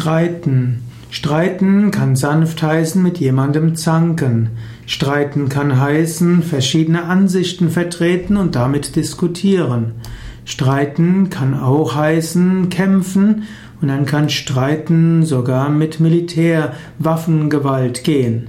Streiten. Streiten kann sanft heißen mit jemandem zanken. Streiten kann heißen verschiedene Ansichten vertreten und damit diskutieren. Streiten kann auch heißen kämpfen und dann kann Streiten sogar mit Militär, Waffengewalt gehen.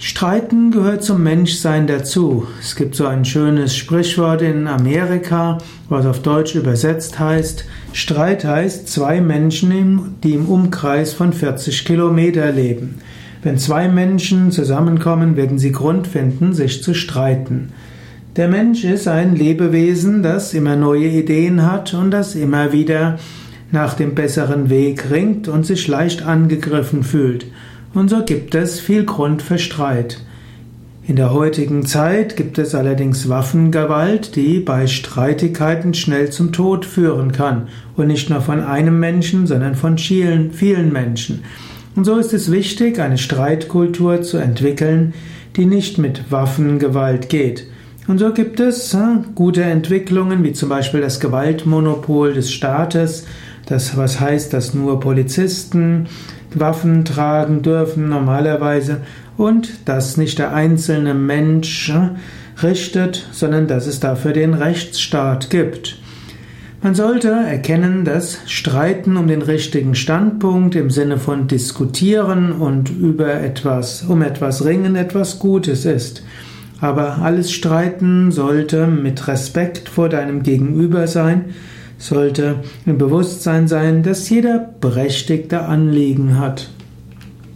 Streiten gehört zum Menschsein dazu. Es gibt so ein schönes Sprichwort in Amerika, was auf Deutsch übersetzt heißt, Streit heißt zwei Menschen, die im Umkreis von 40 Kilometer leben. Wenn zwei Menschen zusammenkommen, werden sie Grund finden, sich zu streiten. Der Mensch ist ein Lebewesen, das immer neue Ideen hat und das immer wieder nach dem besseren Weg ringt und sich leicht angegriffen fühlt. Und so gibt es viel Grund für Streit. In der heutigen Zeit gibt es allerdings Waffengewalt, die bei Streitigkeiten schnell zum Tod führen kann. Und nicht nur von einem Menschen, sondern von vielen, vielen Menschen. Und so ist es wichtig, eine Streitkultur zu entwickeln, die nicht mit Waffengewalt geht. Und so gibt es äh, gute Entwicklungen, wie zum Beispiel das Gewaltmonopol des Staates, das was heißt, dass nur Polizisten Waffen tragen dürfen normalerweise und dass nicht der einzelne Mensch richtet, sondern dass es dafür den Rechtsstaat gibt. Man sollte erkennen, dass Streiten um den richtigen Standpunkt im Sinne von diskutieren und über etwas, um etwas ringen, etwas Gutes ist. Aber alles Streiten sollte mit Respekt vor deinem Gegenüber sein, sollte im Bewusstsein sein, dass jeder berechtigte Anliegen hat.